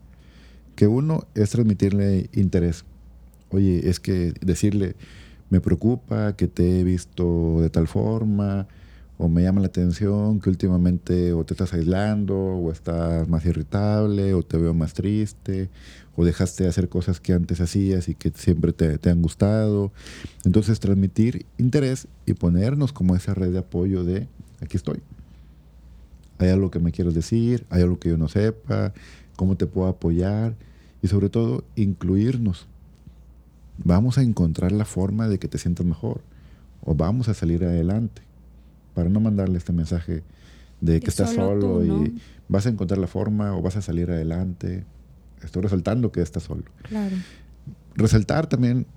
Que uno es transmitirle interés. Oye, es que decirle, me preocupa que te he visto de tal forma, o me llama la atención que últimamente o te estás aislando, o estás más irritable, o te veo más triste, o dejaste de hacer cosas que antes hacías y que siempre te, te, han gustado. Entonces transmitir interés y ponernos como esa red de apoyo de aquí estoy. Hay algo que me quieres decir, hay algo que yo no sepa, cómo te puedo apoyar. y sobre todo incluirnos. Vamos a encontrar la forma de que te sientas mejor o vamos a salir adelante para no mandarle este mensaje de que estás solo, y vas a encontrar la forma o vas a salir adelante. Estoy resaltando que estás solo. Claro. Resaltar también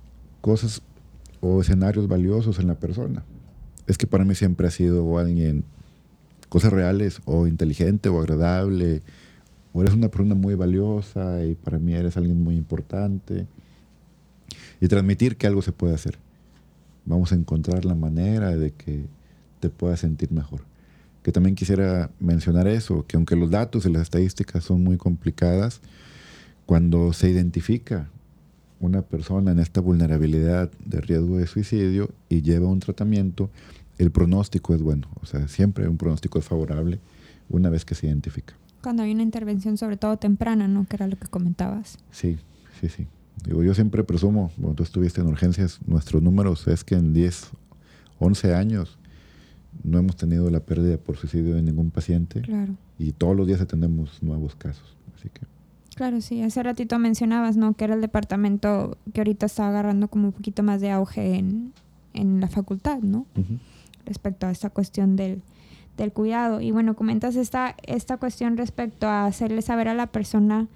cosas o escenarios valiosos en la persona. Es que para mí siempre ha sido alguien, cosas reales, o inteligente, o agradable, o eres una persona muy valiosa y para mí eres alguien muy importante. Y transmitir que algo se puede hacer. Vamos a encontrar la manera de que te puedas sentir mejor. Que también quisiera mencionar eso, que aunque los datos y las estadísticas son muy complicadas, cuando se identifica una persona en esta vulnerabilidad de riesgo de suicidio y lleva un tratamiento, el pronóstico es bueno. O sea, siempre un pronóstico es favorable una vez que se identifica. Cuando hay una intervención, sobre todo temprana, ¿no? Que era lo que comentabas. Sí, sí, sí. Digo, yo siempre presumo, cuando tú estuviste en urgencias, nuestros números es que en 10, 11 años no hemos tenido la pérdida por suicidio de ningún paciente. Claro. Y todos los días atendemos nuevos casos. Así que. Claro, sí. Hace ratito mencionabas, ¿no? Que era el departamento que ahorita está agarrando como un poquito más de auge en, la facultad, ¿no? Respecto a esta cuestión del, del cuidado. Y bueno, comentas esta, esta cuestión respecto a hacerle saber a la persona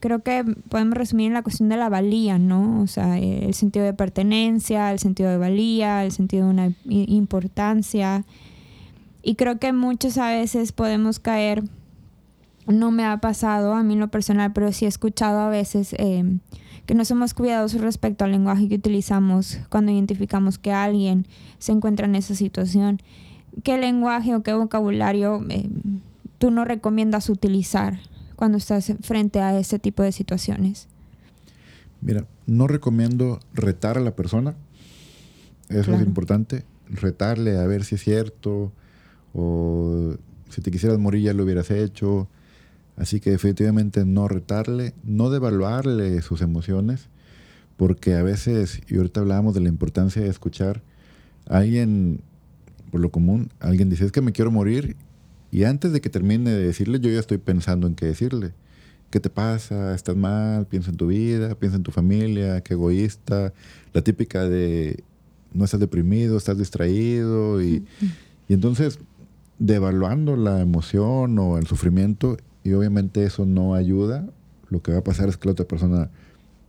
Creo que podemos resumir en la cuestión de la valía, ¿no? O sea, el sentido de pertenencia, el sentido de valía, el sentido de una importancia. Y creo que muchos a veces podemos caer, no me ha pasado a mí lo personal, pero sí he escuchado a veces em, que no somos cuidadosos respecto al lenguaje que utilizamos cuando identificamos que alguien se encuentra en esa situación. ¿Qué lenguaje o qué vocabulario em, tú no recomiendas utilizar? Cuando estás frente a ese tipo de situaciones? Mira, no recomiendo retar a la persona. Eso es importante. Retarle a ver si es cierto o si te quisieras morir ya lo hubieras hecho. Así que definitivamente no retarle, no devaluarle sus emociones, porque a veces, y ahorita hablábamos de la importancia de escuchar, alguien, por lo común, alguien dice, es que me quiero morir y antes de que termine de decirle, yo ya estoy pensando en qué decirle. ¿Qué te pasa? ¿Estás mal? Piensa en tu vida, piensa en tu familia, qué egoísta. La típica de no estás deprimido, estás distraído. Y, y entonces, devaluando la emoción o el sufrimiento, y obviamente eso no ayuda, lo que va a pasar es que la otra persona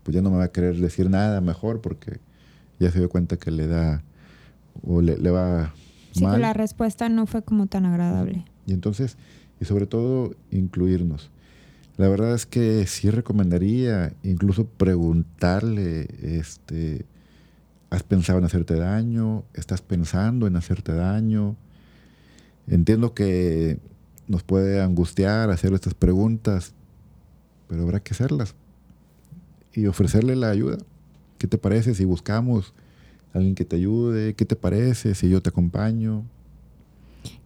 pues ya no me va a querer decir nada mejor porque ya se dio cuenta que le da o le, le va sí, que la respuesta no fue como tan agradable. Y entonces, y sobre todo, incluirnos. La verdad es que sí recomendaría incluso preguntarle, este, ¿has pensado en hacerte daño? ¿Estás pensando en hacerte daño? Entiendo que nos puede angustiar hacer estas preguntas, pero habrá que hacerlas y ofrecerle la ayuda. ¿Qué te parece si buscamos a alguien que te ayude? ¿Qué te parece si yo te acompaño?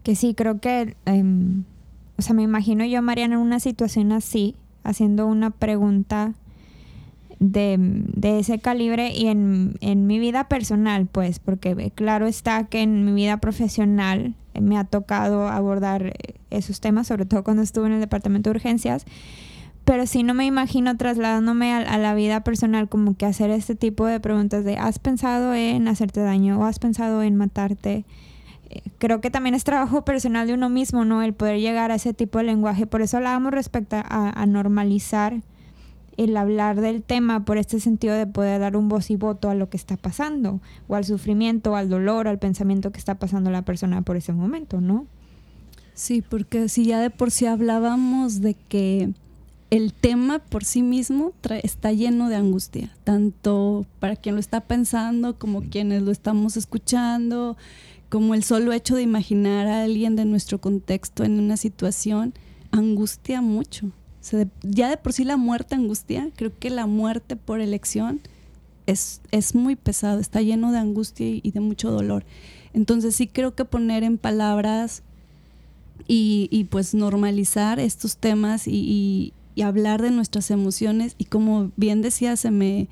Que sí, creo que, em, o sea, me imagino yo, Mariana, en una situación así, haciendo una pregunta de, de ese calibre y en, en, mi vida personal, pues, porque claro está que en mi vida profesional me ha tocado abordar esos temas, sobre todo cuando estuve en el departamento de urgencias, pero sí no me imagino trasladándome a, a, la vida personal como que hacer este tipo de preguntas de ¿has pensado en hacerte daño o has pensado en matarte? Creo que también es trabajo personal de uno mismo, ¿no? El poder llegar a ese tipo de lenguaje. Por eso hablábamos respecto a, normalizar el hablar del tema por este sentido de poder dar un voz y voto a lo que está pasando, o al sufrimiento, o al dolor, al pensamiento que está pasando la persona por ese momento, ¿no? Sí, porque si ya de por sí hablábamos de que el tema por sí mismo está lleno de angustia, tanto para quien lo está pensando como quienes lo estamos escuchando, como el solo hecho de imaginar a alguien de nuestro contexto en una situación angustia mucho. ya de por sí la muerte angustia, creo que la muerte por elección es, es muy pesado, está lleno de angustia y, de mucho dolor. Entonces sí creo que poner en palabras y, pues normalizar estos temas y, y, hablar de nuestras emociones y como bien decía, se me,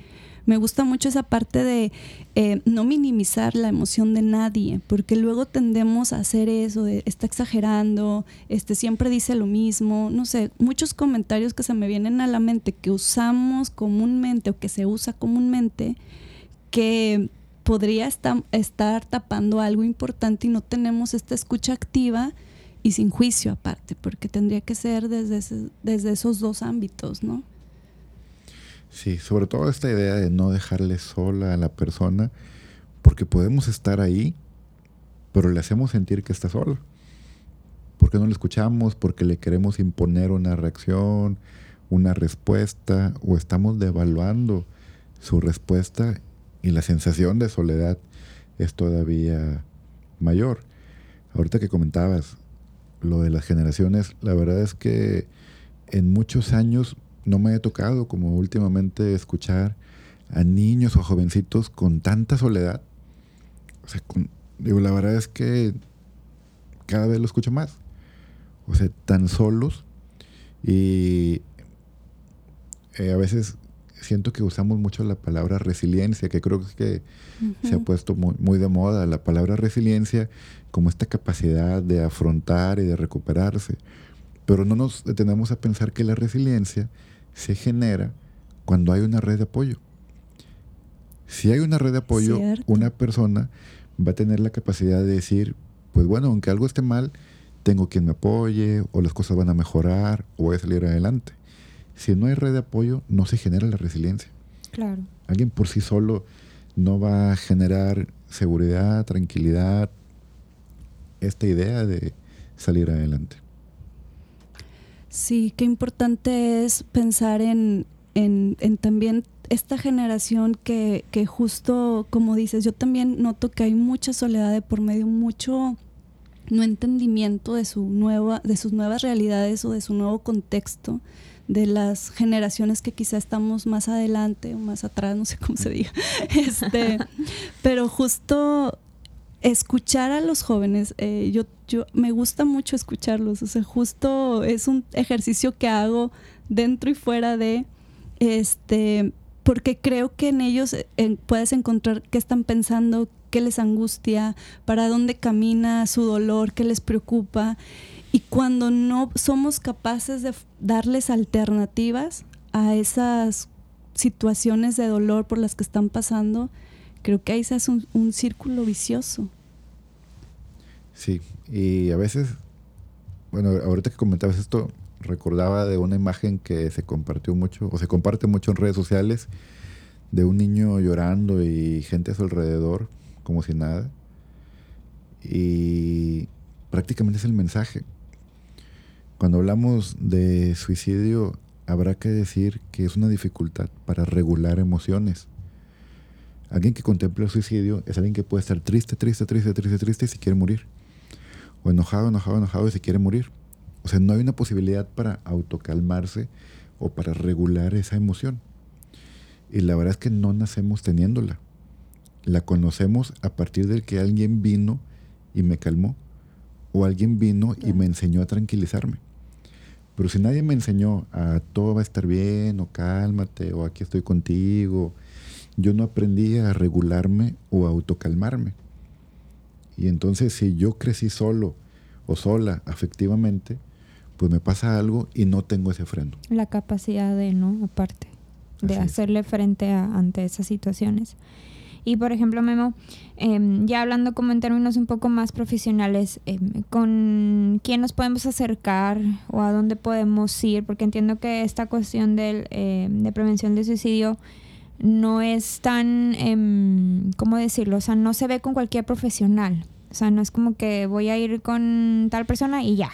me gusta mucho esa parte de eh, no minimizar la emoción de nadie, porque luego tendemos a hacer eso, de está exagerando, este siempre dice lo mismo, no sé, muchos comentarios que se me vienen a la mente que usamos comúnmente o que se usa comúnmente, que podría estar tapando algo importante y no tenemos esta escucha activa y sin juicio aparte, porque tendría que ser desde, desde esos dos ámbitos, ¿no? Sí, sobre todo esta idea de no dejarle sola a la persona, porque podemos estar ahí, pero le hacemos sentir que está sola. Porque no le escuchamos, porque le queremos imponer una reacción, una respuesta, o estamos devaluando su respuesta y la sensación de soledad es todavía mayor. Ahorita que comentabas lo de las generaciones, la verdad es que en muchos años no me ha tocado como últimamente escuchar a niños o jovencitos con tanta soledad. O sea, digo, la verdad es que cada vez lo escucho más. O sea, tan solos y eh, a veces siento que usamos mucho la palabra resiliencia, que creo que se ha puesto muy, muy, de moda, la palabra resiliencia como esta capacidad de afrontar y de recuperarse. Pero no nos detenemos a pensar que la resiliencia se genera cuando hay una red de apoyo. Si hay una red de apoyo, una persona va a tener la capacidad de decir, pues bueno, aunque algo esté mal, tengo quien me apoye, o las cosas van a mejorar, o voy a salir adelante. Si no hay red de apoyo, no se genera la resiliencia. Claro. Alguien por sí solo no va a generar seguridad, tranquilidad, esta idea de salir adelante. Sí, qué importante es pensar en, en, también esta generación que, que, justo, como dices, yo también noto que hay mucha soledad de por medio, mucho no entendimiento de, su nueva, de sus nuevas realidades o de su nuevo contexto de las generaciones que quizá estamos más adelante o más atrás, no sé cómo se diga. Este, pero justo escuchar a los jóvenes, eh, yo, yo me gusta mucho escucharlos, o sea, justo es un ejercicio que hago dentro y fuera de, este, porque creo que en ellos puedes encontrar qué están pensando, qué les angustia, para dónde camina su dolor, qué les preocupa. Y cuando no somos capaces de darles alternativas a esas situaciones de dolor por las que están pasando, creo que ahí se hace un, círculo vicioso. Sí, y a veces, bueno, ahorita que comentabas esto, recordaba de una imagen que se compartió mucho, o se comparte mucho en redes sociales, de un niño llorando y gente a su alrededor, como si nada. Y prácticamente es el mensaje. Cuando hablamos de suicidio, habrá que decir que es una dificultad para regular emociones. Alguien que contempla el suicidio es alguien que puede estar triste, triste, triste, triste, triste y se quiere morir. O enojado, enojado, enojado y se quiere morir. O sea, no hay una posibilidad para autocalmarse o para regular esa emoción. Y la verdad es que no nacemos teniéndola. La conocemos a partir del que alguien vino y me calmó. O alguien vino y me enseñó a tranquilizarme. Pero si nadie me enseñó a todo va a estar bien, o cálmate, o aquí estoy contigo, yo no aprendí a regularme o a autocalmarme. Y entonces si yo crecí solo o sola afectivamente, pues me pasa algo y no tengo ese freno. La capacidad de, ¿no? Aparte, de hacerle frente a, ante esas situaciones. Y por ejemplo, Memo, em, ya hablando como en términos un poco más profesionales, em, ¿con quién nos podemos acercar o a dónde podemos ir? Porque entiendo que esta cuestión del, em, de prevención de suicidio no es tan, ¿cómo decirlo? O sea, no se ve con cualquier profesional. O sea, no es como que voy a ir con tal persona y ya.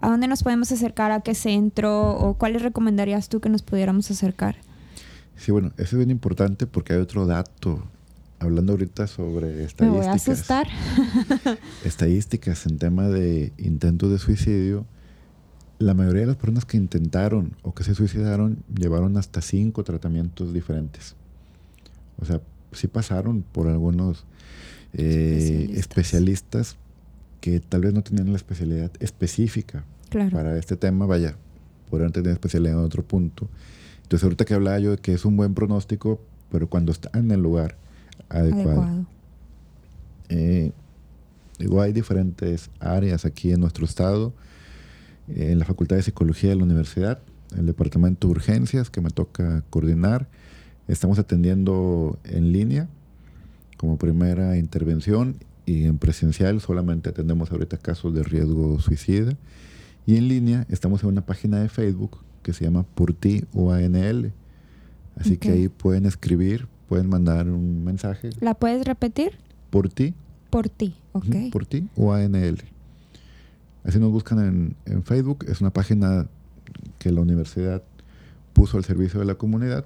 ¿A dónde nos podemos acercar? ¿A qué centro? ¿O cuáles recomendarías tú que nos pudiéramos acercar? Sí, bueno, eso es bien importante porque hay otro dato hablando ahorita sobre estadísticas. Me voy a asustar. estadísticas en tema de intentos de suicidio. La mayoría de las personas que intentaron o que se suicidaron llevaron hasta cinco tratamientos diferentes. O sea, sí pasaron por algunos eh, especialistas. que tal vez no tenían la especialidad específica para este tema. Vaya, podrían tener especialidad en otro punto. Entonces, ahorita que hablaba yo de que es un buen pronóstico, pero cuando está en el lugar adecuado. Eh, digo, hay diferentes áreas aquí en nuestro estado, en la Facultad de Psicología de la Universidad, el Departamento de Urgencias que me toca coordinar. Estamos atendiendo en línea como primera intervención y en presencial solamente atendemos ahorita casos de riesgo suicida. Y en línea estamos en una página de Facebook que se llama Por Ti UANL. Así que ahí pueden escribir, pueden mandar un mensaje. ¿La puedes repetir? Por ti. Por ti, ok. por ti UANL. Así nos buscan en, en Facebook. Es una página que la universidad puso al servicio de la comunidad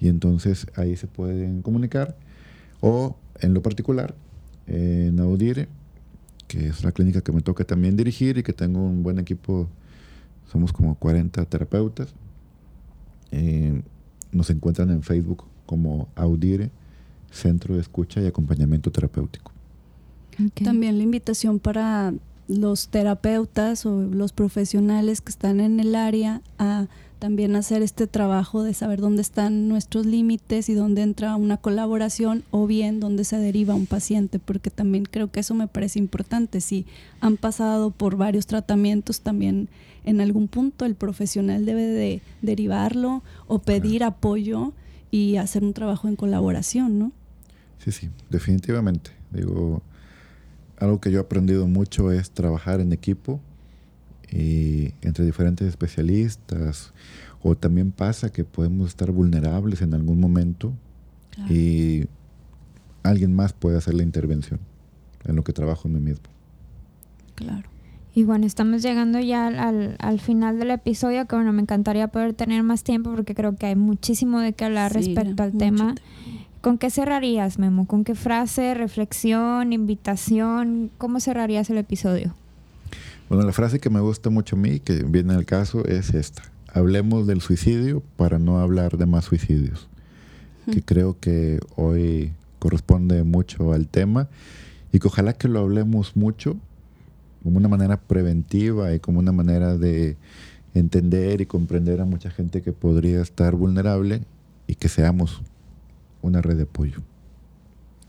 y entonces ahí se pueden comunicar o en lo particular en Audire, que es la clínica que me toca también dirigir y que tengo un buen equipo, somos como 40 terapeutas. Eh, nos encuentran en Facebook como Audire, Centro de Escucha y Acompañamiento Terapéutico. También la invitación para los terapeutas o los profesionales que están en el área a también hacer este trabajo de saber dónde están nuestros límites y dónde entra una colaboración o bien dónde se deriva un paciente, porque también creo que eso me parece importante. Si han pasado por varios tratamientos, también en algún punto el profesional debe de derivarlo o pedir apoyo y hacer un trabajo en colaboración, ¿no? Sí, sí, definitivamente. Digo, algo que yo he aprendido mucho es trabajar en equipo y entre diferentes especialistas. O también pasa que podemos estar vulnerables en algún momento y alguien más puede hacer la intervención en lo que trabajo en mí mismo. Claro. Y bueno, estamos llegando ya al, al, final del episodio, que bueno, me encantaría poder tener más tiempo porque creo que hay muchísimo de qué hablar respecto al tema. ¿Con qué cerrarías, Memo? ¿Con qué frase, reflexión, invitación? ¿Cómo cerrarías el episodio? Bueno, la frase que me gusta mucho a mí, que viene al caso, es esta. Hablemos del suicidio para no hablar de más suicidios. Que creo que hoy corresponde mucho al tema y que ojalá que lo hablemos mucho como una manera preventiva y como una manera de entender y comprender a mucha gente que podría estar vulnerable y que seamos una red de apoyo.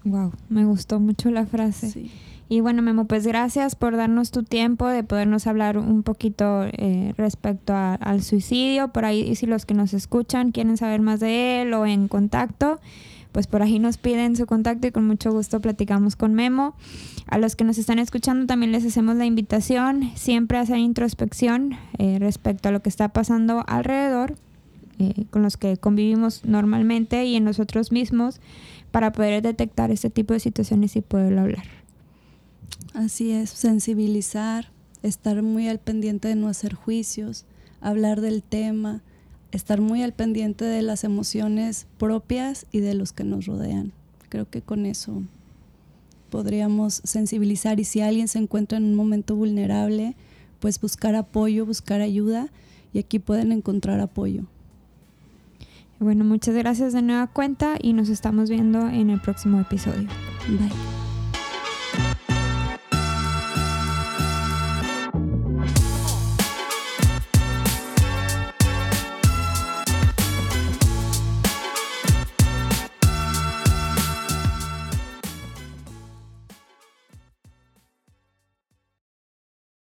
Wow, me gustó mucho la frase. Sí. Y bueno, Memo, pues gracias por darnos tu tiempo de podernos hablar un poquito eh, respecto al suicidio. Por ahí, si los que nos escuchan quieren saber más de él o en contacto, pues por ahí nos piden su contacto y con mucho gusto platicamos con Memo. A los que nos están escuchando también les hacemos la invitación siempre a hacer introspección eh, respecto a lo que está pasando alrededor, eh, con los que convivimos normalmente y en nosotros mismos, para poder detectar este tipo de situaciones y poderlo hablar. Así es, sensibilizar, estar muy al pendiente de no hacer juicios, hablar del tema, estar muy al pendiente de las emociones propias y de los que nos rodean. Creo que con eso podríamos sensibilizar y si alguien se encuentra en un momento vulnerable, pues buscar apoyo, buscar ayuda y aquí pueden encontrar apoyo. Bueno, muchas gracias de nueva cuenta y nos estamos viendo en el próximo episodio. Bye.